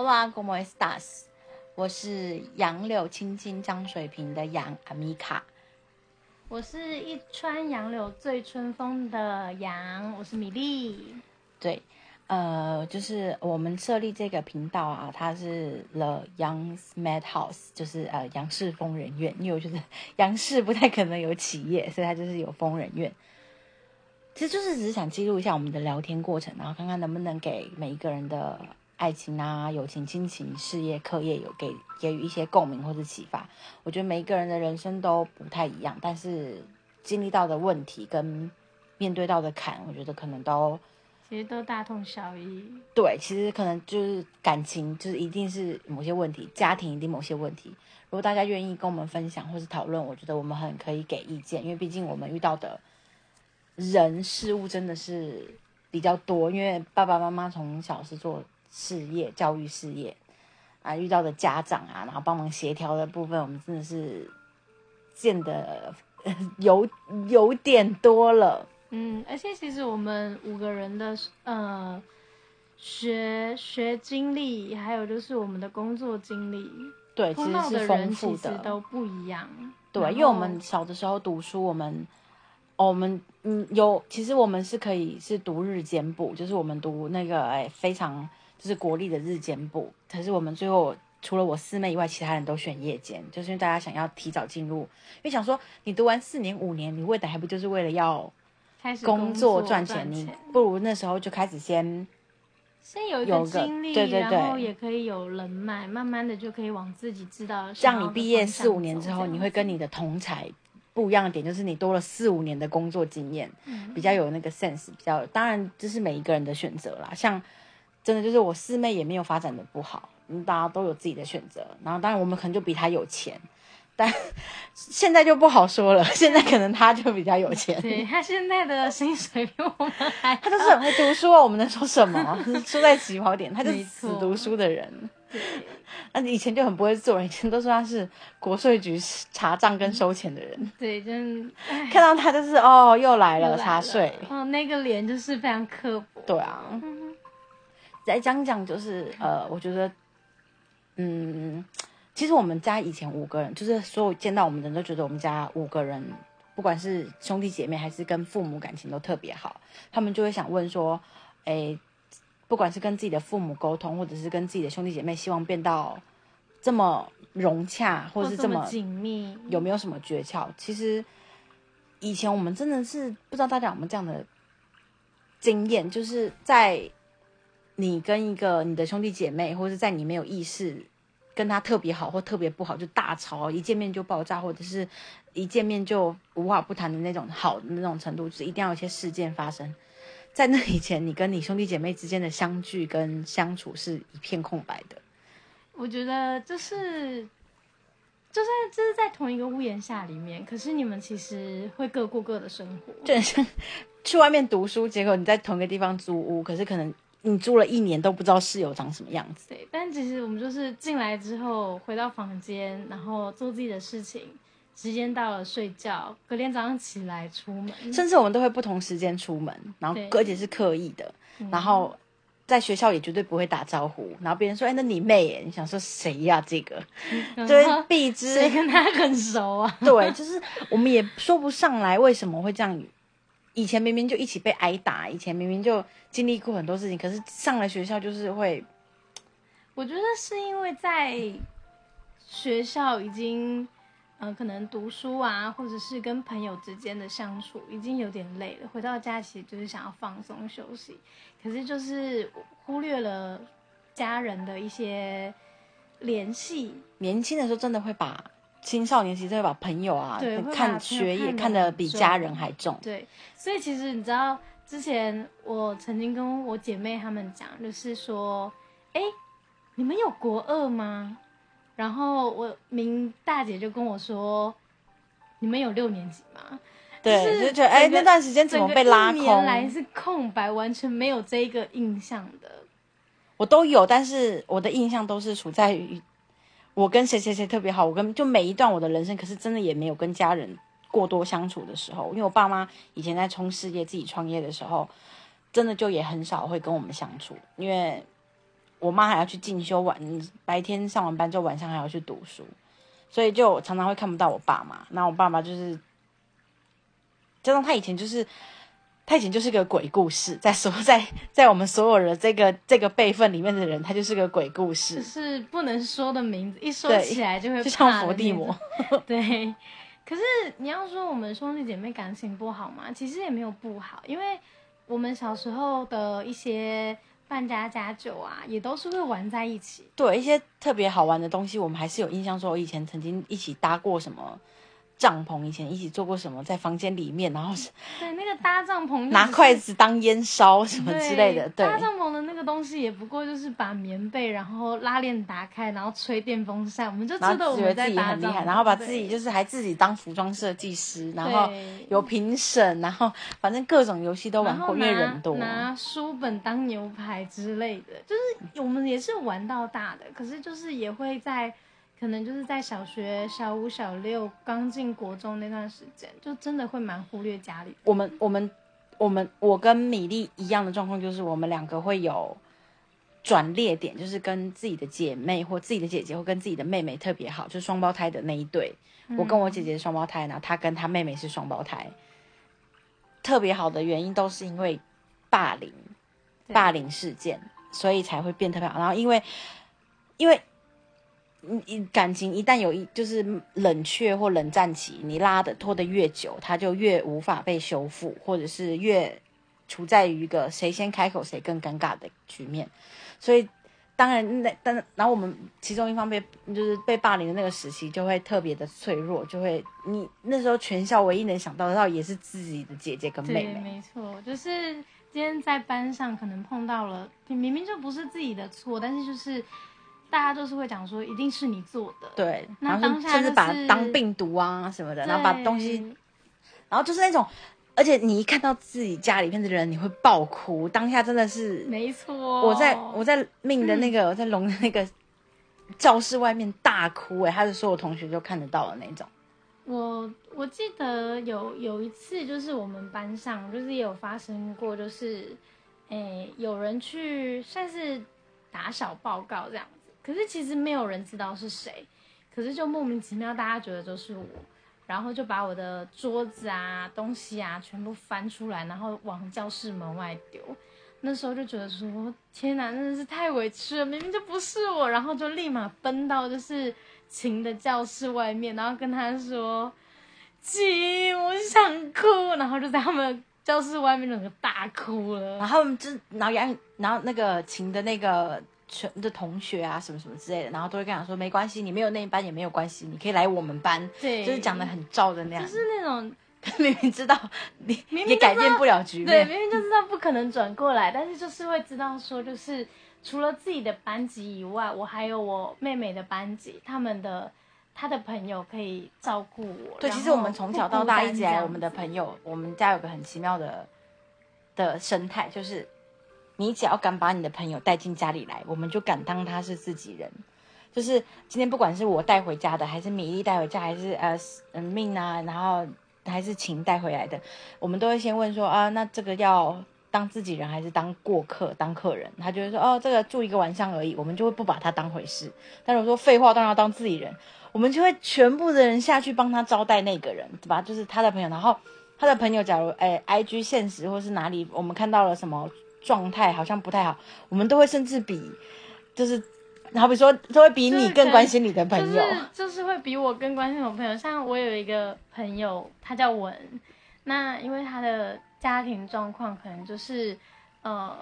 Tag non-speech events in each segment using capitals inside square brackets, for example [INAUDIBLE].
Hola, ¿cómo estás？我是杨柳青青江水平的杨阿米卡。我是一川杨柳醉春风的杨，我是米粒。对，呃，就是我们设立这个频道啊，它是 The Young Madhouse，就是呃杨氏疯人院，因为我觉得杨氏不太可能有企业，所以它就是有疯人院。其实就是只是想记录一下我们的聊天过程，然后看看能不能给每一个人的爱情啊、友情、亲情、事业、课业有给给予一些共鸣或者启发。我觉得每一个人的人生都不太一样，但是经历到的问题跟面对到的坎，我觉得可能都其实都大同小异。对。其实可能就是感情，就是一定是某些问题，家庭一定某些问题。如果大家愿意跟我们分享或是讨论，我觉得我们很可以给意见，因为毕竟我们遇到的。人事物真的是比较多，因为爸爸妈妈从小是做事业、教育事业啊，遇到的家长啊，然后帮忙协调的部分，我们真的是见的 [LAUGHS] 有有点多了。嗯，而且其实我们五个人的呃学学经历，还有就是我们的工作经历，对，其实是丰富的，都不一样。对，因为我们小的时候读书，我们。哦，我们嗯有，其实我们是可以是读日间部，就是我们读那个哎非常就是国立的日间部，可是我们最后除了我四妹以外，其他人都选夜间，就是因为大家想要提早进入，因为想说你读完四年五年，你为的还不就是为了要开始工作赚钱？你不如那时候就开始先先有一个经历，对对对，然后也可以有人脉，慢慢的就可以往自己知道。像你毕业四五年之后，你会跟你的同才。不一样的点就是你多了四五年的工作经验，比较有那个 sense，比较当然这是每一个人的选择啦。像真的就是我四妹也没有发展的不好，嗯，大家都有自己的选择。然后当然我们可能就比她有钱，但 [LAUGHS] 现在就不好说了。现在可能她就比较有钱，对她现在的薪水比我们还，她就是很会读书啊。我们能说什么？输在起跑点，她就是死读书的人。对，[LAUGHS] 那以前就很不会做人，以前都说他是国税局查账跟收钱的人。对，真 [LAUGHS] 看到他就是哦，又来了查税。哦，那个脸就是非常刻薄。对啊。再讲讲就是呃，我觉得，嗯，其实我们家以前五个人，就是所有见到我们的人都觉得我们家五个人，不管是兄弟姐妹还是跟父母感情都特别好，他们就会想问说，哎。不管是跟自己的父母沟通，或者是跟自己的兄弟姐妹，希望变到这么融洽，或者是这么紧密，有没有什么诀窍？其实以前我们真的是不知道大家有没有这样的经验，就是在你跟一个你的兄弟姐妹，或者在你没有意识跟他特别好或特别不好，就大吵，一见面就爆炸，或者是一见面就无话不谈的那种好的那种程度，就是一定要有些事件发生。在那以前，你跟你兄弟姐妹之间的相聚跟相处是一片空白的。我觉得就是，就算这是在同一个屋檐下里面，可是你们其实会各过各的生活。就像去外面读书，结果你在同一个地方租屋，可是可能你住了一年都不知道室友长什么样子。对，但其实我们就是进来之后回到房间，然后做自己的事情。时间到了睡觉，隔天早上起来出门，甚至我们都会不同时间出门，然后而且是刻意的，然后在学校也绝对不会打招呼，然后别人说：“哎，那你妹耶？”你想说谁呀？这个对，必知谁跟他很熟啊？对，就是我们也说不上来为什么会这样。以前明明就一起被挨打，以前明明就经历过很多事情，可是上了学校就是会，我觉得是因为在学校已经。嗯，可能读书啊，或者是跟朋友之间的相处已经有点累了，回到家其实就是想要放松休息，可是就是忽略了家人的一些联系。年轻的时候真的会把青少年其实会把朋友啊，看学业看得比家人还重。对，所以其实你知道，之前我曾经跟我姐妹她们讲，就是说，哎，你们有国二吗？然后我明大姐就跟我说：“你们有六年级吗？”对，就觉得哎，那段时间怎么被拉空？原来是空白，完全没有这一个印象的。我都有，但是我的印象都是处在于我跟谁谁谁特别好，我跟就每一段我的人生，可是真的也没有跟家人过多相处的时候。因为我爸妈以前在冲事业、自己创业的时候，真的就也很少会跟我们相处，因为。我妈还要去进修，晚白天上完班之后，晚上还要去读书，所以就常常会看不到我爸妈。那我爸妈就是，加上他以前就是。他以前就是个鬼故事，在所 [LAUGHS] 在在我们所有的这个这个辈分里面的人，他就是个鬼故事，就是不能说的名字，一说起来就会就像伏地魔。[LAUGHS] 对，可是你要说我们兄弟姐妹感情不好吗？其实也没有不好，因为我们小时候的一些扮家家酒啊，也都是会玩在一起。对一些特别好玩的东西，我们还是有印象。说我以前曾经一起搭过什么帐篷，以前一起做过什么，在房间里面，然后是对，那个搭帐篷就拿筷子当烟烧什么之类的。对，搭帐篷的那个东西也不过就是把棉被，然后拉链打开，然后吹电风扇，我们就然知道觉得自己们在搭很厉害，然后把自己就是还自己当服装设计师，然后有评审，然后反正各种游戏都玩过，因为人多。拿书本当牛排之类的，就是我们也是玩到大的，可是就是也会在可能就是在小学小五、小六刚进国中那段时间，就真的会蛮忽略家里。我们我们我们我跟米粒一样的状况，就是我们两个会有转列点，就是跟自己的姐妹或自己的姐姐或跟自己的妹妹特别好，就是双胞胎的那一对。我跟我姐姐是双胞胎，然后她跟她妹妹是双胞胎，特别好的原因都是因为霸凌。霸凌事件，所以才会变特别好。然后因为因为你你感情一旦有一就是冷却或冷战期，你拉的拖得越久，它就越无法被修复，或者是越处在于一个谁先开口谁更尴尬的局面。所以当然那但然后我们其中一方被就是被霸凌的那个时期，就会特别的脆弱，就会你那时候全校唯一能想到的，到也是自己的姐姐跟妹，妹。没错，就是今天在班上可能碰到了，你明明就不是自己的错，但是就是大家都是会讲说一定是你做的，对，那然后当下就甚至把是当病毒啊什么的，然后把东西然后就是那种，而且你一看到自己家里面的人，你会爆哭。当下真的是，没错，我在我在命的那个、我在龙的那个教室外面大哭、哎，他的所有同学就看得到的那种。我我记得有有一次，就是我们班上就是也有发生过，就是诶有人去算是打小报告这样子，可是其实没有人知道是谁，可是就莫名其妙大家觉得都是我，然后就把我的桌子啊东西啊全部翻出来，然后往教室门外丢。那时候就觉得说，天哪，真的是太委屈了，明明就不是我，然后就立马奔到就是晴的教室外面，然后跟他说，晴，我想哭，然后就在他们教室外面整个大哭了。然后他们就然后杨然后那个琴的那个全的同学啊什么什么之类的，然后都会跟他说没关系，你没有那一班也没有关系，你可以来我们班，对，就是讲的很照的那样，就是那种 [LAUGHS] 明明知道你明明也改变不了局面对，明明就知道不可能转过来，但是就是会知道说，就是除了自己的班级以外，我还有我妹妹的班级，他们的他的朋友可以照顾我。对，其实我们从小到大一直来，我们的朋友，我们家有个很奇妙的的生态，就是你只要敢把你的朋友带进家里来，我们就敢当他是自己人。就是今天不管是我带回家的，还是米粒带回家，还是呃嗯命啊，然后还是晴带回来的，我们都会先问说啊，那这个要当自己人还是当过客、当客人？他就会说哦，这个住一个晚上而已，我们就会不把他当回事。但如果说废话，当然要当自己人，我们就会全部的人下去帮他招待那个人，对吧？就是他的朋友，然后他的朋友，假如哎，IG 现实或是哪里，我们看到了什么状态好像不太好，我们都会甚至比，就是好比说，都会比你更关心你的朋友。就是就是会比我更关心我朋友。像我有一个朋友，他叫文，那因为他的家庭状况可能就是呃，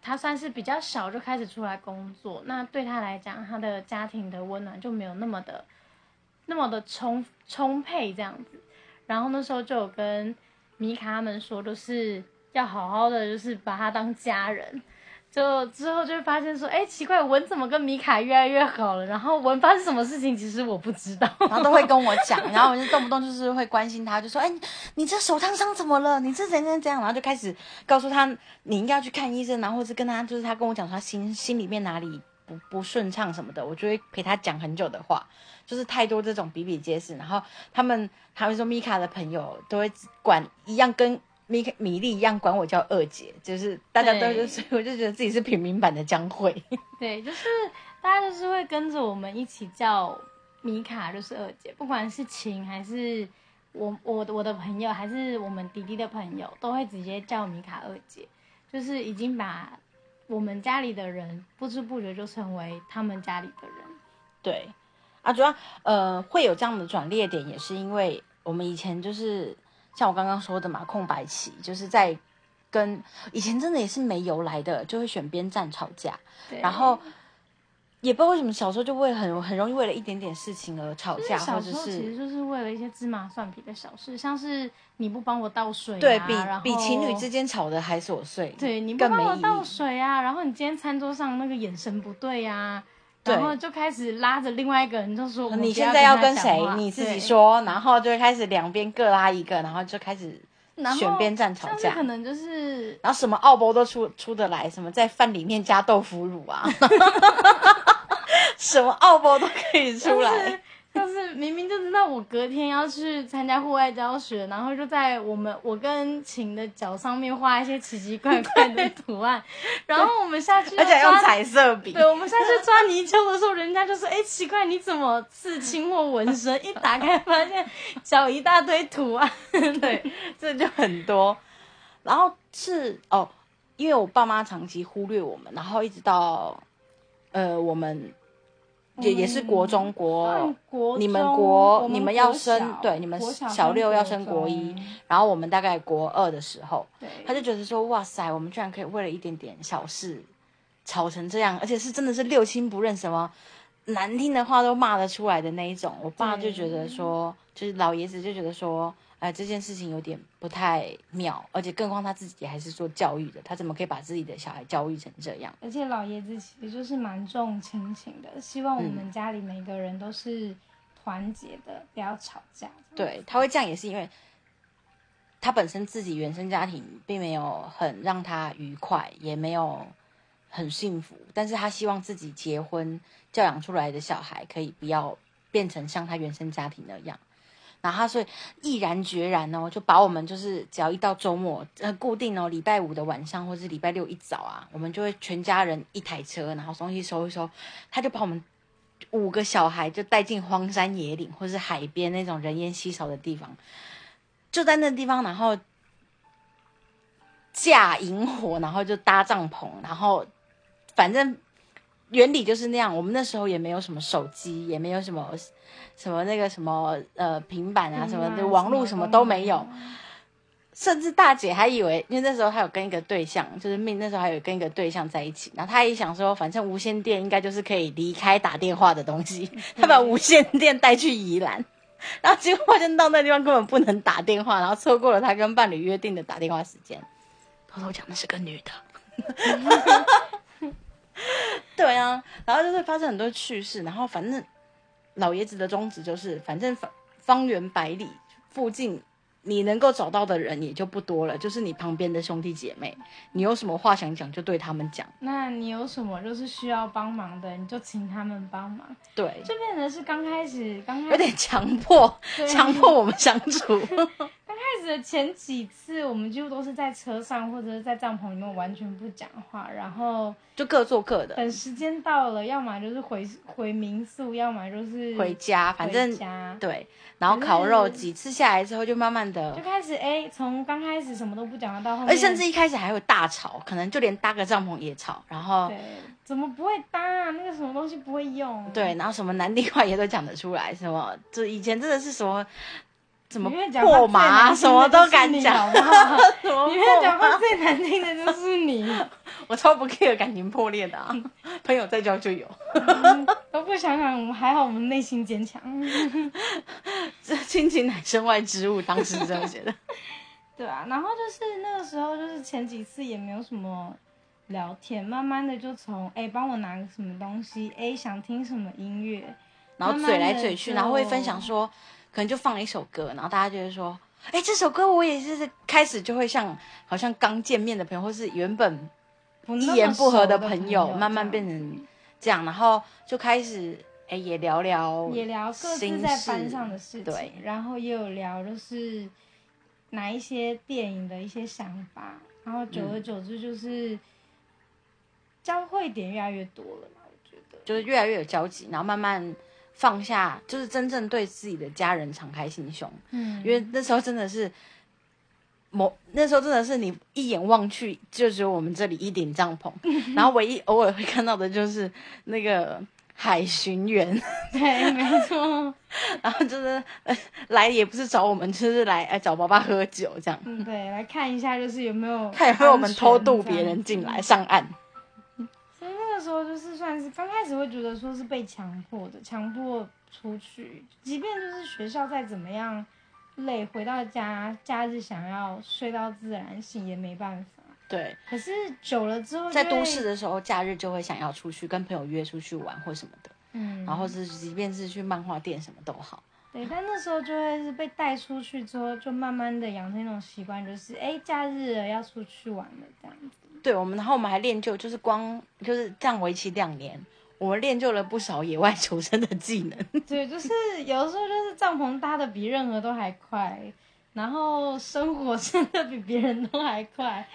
他算是比较小就开始出来工作，那对他来讲，他的家庭的温暖就没有那么的那么的充充沛这样子。然后那时候就有跟米卡他们说，就是要好好的，就是把他当家人。就之后就会发现说，哎，奇怪，文怎么跟米卡越来越好了？然后文发生什么事情，其实我不知道。然后都会跟我讲，[LAUGHS] 然后我就动不动就是会关心他，就说：“哎，你你这手烫伤怎么了？你这怎样怎样？”然后就开始告诉他你应该要去看医生，然后或是跟他就是他跟我讲他心心里面哪里不不顺畅什么的，我就会陪他讲很久的话，就是太多这种比比皆是。然后他们还会说米卡的朋友都会管一样跟米米粒一样管我叫二姐，就是大家都对就是，[LAUGHS] 我就觉得自己是平民版的江慧。[LAUGHS] 对，就是大家就是会跟着我们一起叫米卡，就是二姐，不管是晴还是我我我的朋友，还是我们弟弟的朋友，都会直接叫米卡二姐，就是已经把我们家里的人不知不觉就成为他们家里的人。对，啊，主要呃会有这样的转捩点，也是因为我们以前就是像我刚刚说的嘛，空白期就是在跟以前真的也是没由来的，就会选边站吵架，然后也不知道为什么小时候就会很很容易为了一点点事情而吵架，或者是其实就是为了一些芝麻蒜皮的小事，像是你不帮我倒水、啊，对比比情侣之间吵的还琐碎，对，你不帮我倒。水啊，然后你今天餐桌上那个眼神不对呀、对然后就开始拉着另外一个人就说，你现在要跟跟谁？你自己，说，然后就开始两边各拉一个，然后就开始选边站吵架可。能就是然后什么奥博都出出得来，什么在饭里面加豆腐乳啊，[LAUGHS] 什么奥博都可以出来。[LAUGHS] 就是明明就知道我隔天要去参加户外教学，然后就在我们我跟晴的脚上面画一些奇奇怪怪的图案，然后我们下去而且用彩色笔，对，我们下去抓泥鳅的时候，人家就说：“哎、奇怪，你怎么刺青或纹身？”一打开发现脚一大堆图案。对，这就很多。然后是哦，因为我爸妈长期忽略我们，然后一直到呃，我们也也是国中国你们中国你们要升对你们小六要升国一然后我们大概国二的时候，对，他就觉得说，哇塞，我们居然可以为了一点点小事吵成这样，而且是真的是六亲不认，什么难听的话都骂得出来的那一种。我爸就觉得说，就是老爷子就觉得说，哎、这件事情有点不太妙，而且更何况他自己还是做教育的，他怎么可以把自己的小孩教育成这样？而且老爷子其实就是蛮重亲情的，希望我嗯们家里每个人都是团结的，不要吵架。对，他会这样也是因为他本身自己原生家庭并没有很让他愉快，也没有很幸福，但是他希望自己结婚教养出来的小孩可以不要变成像他原生家庭那样。然后他所以毅然决然哦，就把我们就是只要一到周末，呃，固定哦，礼拜五的晚上或是礼拜六一早啊，我们就会全家人一台车，然后东西收一收，他就把我们五个小孩就带进荒山野岭或是海边那种人烟稀少的地方，就在那地方，然后架萤火，然后就搭帐篷，然后反正原理就是那样。我们那时候也没有什么手机，也没有什么什么那个什么呃平板啊什么的，网络什么都没有。甚至大姐还以为，因为那时候她有跟一个对象，就是命那时候还有跟一个对象在一起，然后她也想说，反正无线电应该就是可以离开打电话的东西，[LAUGHS] 她把无线电带去宜兰，然后结果发现到那地方根本不能打电话，然后错过了她跟伴侣约定的打电话时间。偷偷讲的是个女的，[LAUGHS] [LAUGHS] [LAUGHS] 对啊，然后就是发生很多趣事，然后反正老爷子的宗旨就是，反正方方圆百里附近你能够找到的人也就不多了，就是你旁边的兄弟姐妹，你有什么话想讲就对他们讲，那你有什么就是需要帮忙的，你就请他们帮忙，对，就变成是刚开始刚开始。有点强迫，强迫我们相处，[LAUGHS] 刚开始的前几次，我们几乎都是在车上或者是在帐篷里面完全不讲话，然后就各做各的，等时间到了，要么就是回回民宿，要么就是回家，反正家对，然后烤肉几次下来之后，就慢慢的就，开始哎，从刚开始什么都不讲话到后面，而甚至一开始还会大吵，可能就连搭个帐篷也吵，然后对，怎么不会搭啊？那个什么东西不会用？对，然后什么难听话也都讲得出来，什么就以前真的是什么什么破麻什么都敢讲，好不好 [LAUGHS] 什么里面讲话最难听的就是你，[LAUGHS] 我超不 care 感情破裂的啊，[LAUGHS] 朋友再交就有，都不想想，我们还好，我们内心坚强。这亲情乃身外之物，当时这样觉得。对啊，然后就是那个时候，就是前几次也没有什么聊天，慢慢的就从哎帮我拿个什么东西，哎想听什么音乐，然后嘴来嘴去，然后会分享说，可能就放了一首歌，然后大家就会说，哎，这首歌我也是开始就会像好像刚见面的朋友，或是原本一言不合的朋友，慢慢变成这样，然后就开始哎也聊聊也聊各自在班上的事情，对然后也有聊就是哪一些电影的一些想法，然后久而久之就是交汇点越来越多了嘛，我觉得。就是越来越有交集，然后慢慢放下，就是真正对自己的家人敞开心胸。嗯，因为那时候真的是，某那时候真的是你一眼望去，就只有我们这里一顶帐篷，[LAUGHS] 然后唯一偶尔会看到的就是那个海巡员，[LAUGHS] 对，没错，[LAUGHS] 然后就是、呃、来也不是找我们，就是来哎找爸爸喝酒这样，嗯，对，来看一下就是有没有看有没有我们偷渡别人进来上岸。时候就是算是刚开始会觉得说是被强迫的，强迫出去，即便就是学校再怎么样累，回到家假日想要睡到自然醒也没办法。对，可是久了之后，在都市，的时候，假日就会想要出去跟朋友约出去玩或什么的，嗯，然后是即便是去漫画店什么都好。对，但那时候就会是被带出去之后，就慢慢的养成一种习惯，就是哎，假日了要出去玩了这样子。对我们，然后我们还练就，就是光就是这样为期两年，我们练就了不少野外求生的技能。[LAUGHS] 对，就是有的时候就是帐篷搭的比任何都还快，然后生活 [LAUGHS] 真的比别人都还快。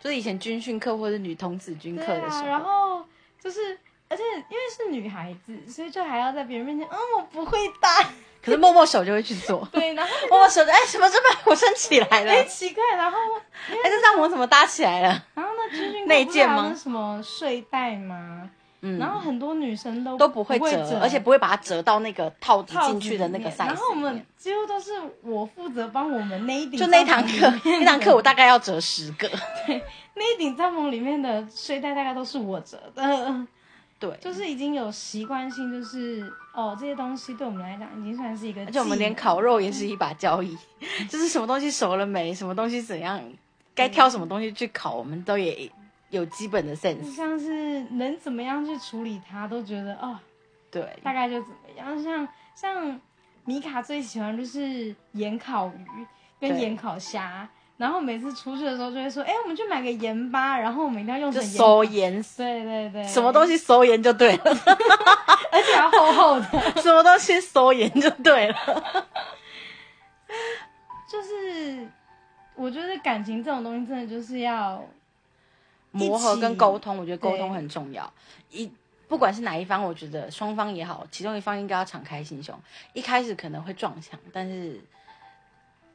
就是以前军训课或者女童子军课的时候，然后就是，而且因为是女孩子，所以就还要在别人面前，嗯，我不会搭。可是默默手就会去做，[LAUGHS] 对，然后默默手就哎什么这么 [LAUGHS] 我升起来了，哎哎奇怪，然后 [LAUGHS] 哎这帐篷怎么搭起来了？然后那军训课内不是还建吗？什么睡袋吗？嗯，然后很多女生都都不会会折，而且不会把它折到那个套子进去的那个里面。size 然后我们几乎都是我负责帮我们那一顶就那一堂课那堂课我大概要折十个。对那一顶帐篷里面的睡袋大概都是我折的。对，就是已经有习惯性，就是哦，这些东西对我们来讲已经算是一个而且我们连烤肉也是一把交椅，[LAUGHS] 就是什么东西熟了没，什么东西怎样，该挑什么东西去烤，我们都也有基本的 sense。像是能怎么样去处理它，都觉得哦，对，大概就怎么样。像像米卡最喜欢就是盐烤鱼跟盐烤虾，然后每次出去的时候就会说，哎，我们去买个盐巴，然后我们一定要用就成盐收盐，对对对，什么东西，西收盐就对了，[LAUGHS] 而且要厚厚的，[LAUGHS] 什么东西收盐就对了。[LAUGHS] 就是我觉得感情这种东西真的就是要磨合跟沟通，我觉得沟通很重要。一不管是哪一方，我觉得双方也好，其中一方应该要敞开心胸。一开始可能会撞墙，但是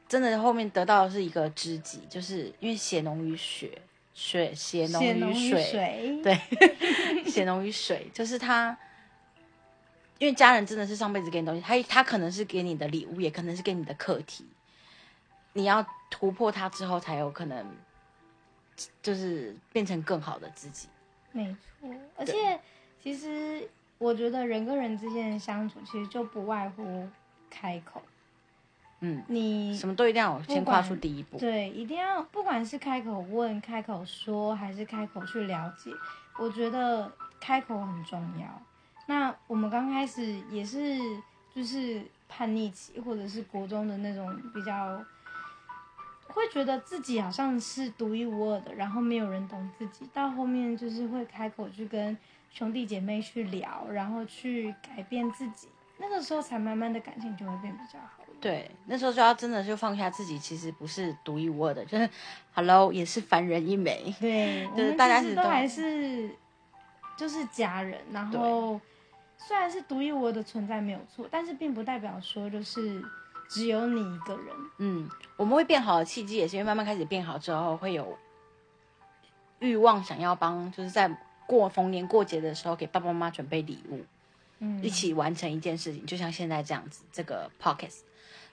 真的后面得到的是一个知己，就是因为血浓于血，血血浓血浓于水，对，[LAUGHS] 血浓于水，就是他。因为家人真的是上辈子给你东西，他他可能是给你的礼物，也可能是给你的课题。你要突破它之后，才有可能就是变成更好的自己。没错，而且其实我觉得人跟人之间的相处，其实就不外乎开口。嗯，你什么都一定要先跨出第一步。对，一定要不管是开口问、开口说，还是开口去了解，我觉得开口很重要。那我们刚开始也是就是叛逆期，或者是国中的那种比较，会觉得自己好像是独一无二的，然后没有人懂自己。到后面就是会开口去跟兄弟姐妹去聊，然后去改变自己。那个时候才慢慢的感情就会变比较好。对，那时候就要真的就放下自己，其实不是独一无二的，就是 Hello 也是凡人一枚。对，就是大家都还是就是家人，然后虽然是独一无二的存在没有错，但是并不代表说就是只有你一个人。嗯，我们会变好的契机，也是因为慢慢开始变好之后，会有欲望想要帮，就是在过逢年过节的时候给爸爸妈妈准备礼物。嗯，一起完成一件事情，就像现在这样子，这个 podcast。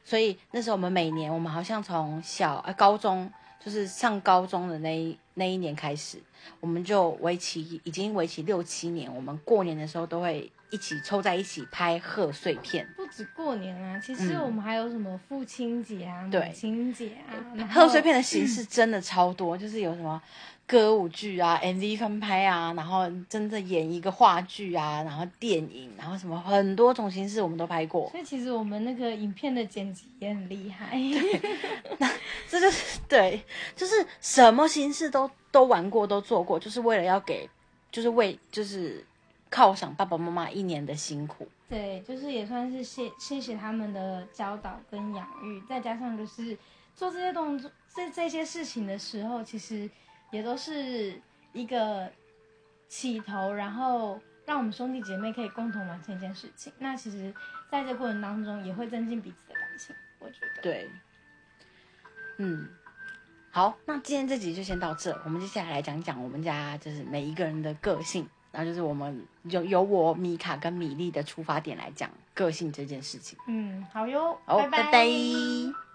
所以那时候我们每年，我们好像从小呃高中，就是上高中的那一那一年开始，我们就为期已经为期六七年，我们过年的时候都会一起凑在一起拍贺岁片。不止过年啊，其实嗯我们还有什么父亲节啊、对母亲节啊，贺岁片的形式真的超多，就是有什么歌舞剧啊、MV 翻拍啊，然后真的演一个话剧啊，然后电影，然后什么很多种形式我们都拍过。所以其实我们那个影片的剪辑也很厉害。这就是对，就是什么形式都都玩过，都做过，就是为了要给，就是为就是犒赏爸爸妈妈一年的辛苦。对，就是也算是谢谢谢他们的教导跟养育，再加上就是做这些动作、这这些事情的时候，其实也都是一个起头，然后让我们兄弟姐妹可以共同完成一件事情。那其实，在这过程当中，也会增进彼此的感情。我觉得，对，嗯，好，那今天这集就先到这，我们接下来来讲讲我们家就是每一个人的个性，然后就是我们由由我米卡跟米粒的出发点来讲个性这件事情。嗯，好哟，好，拜。拜拜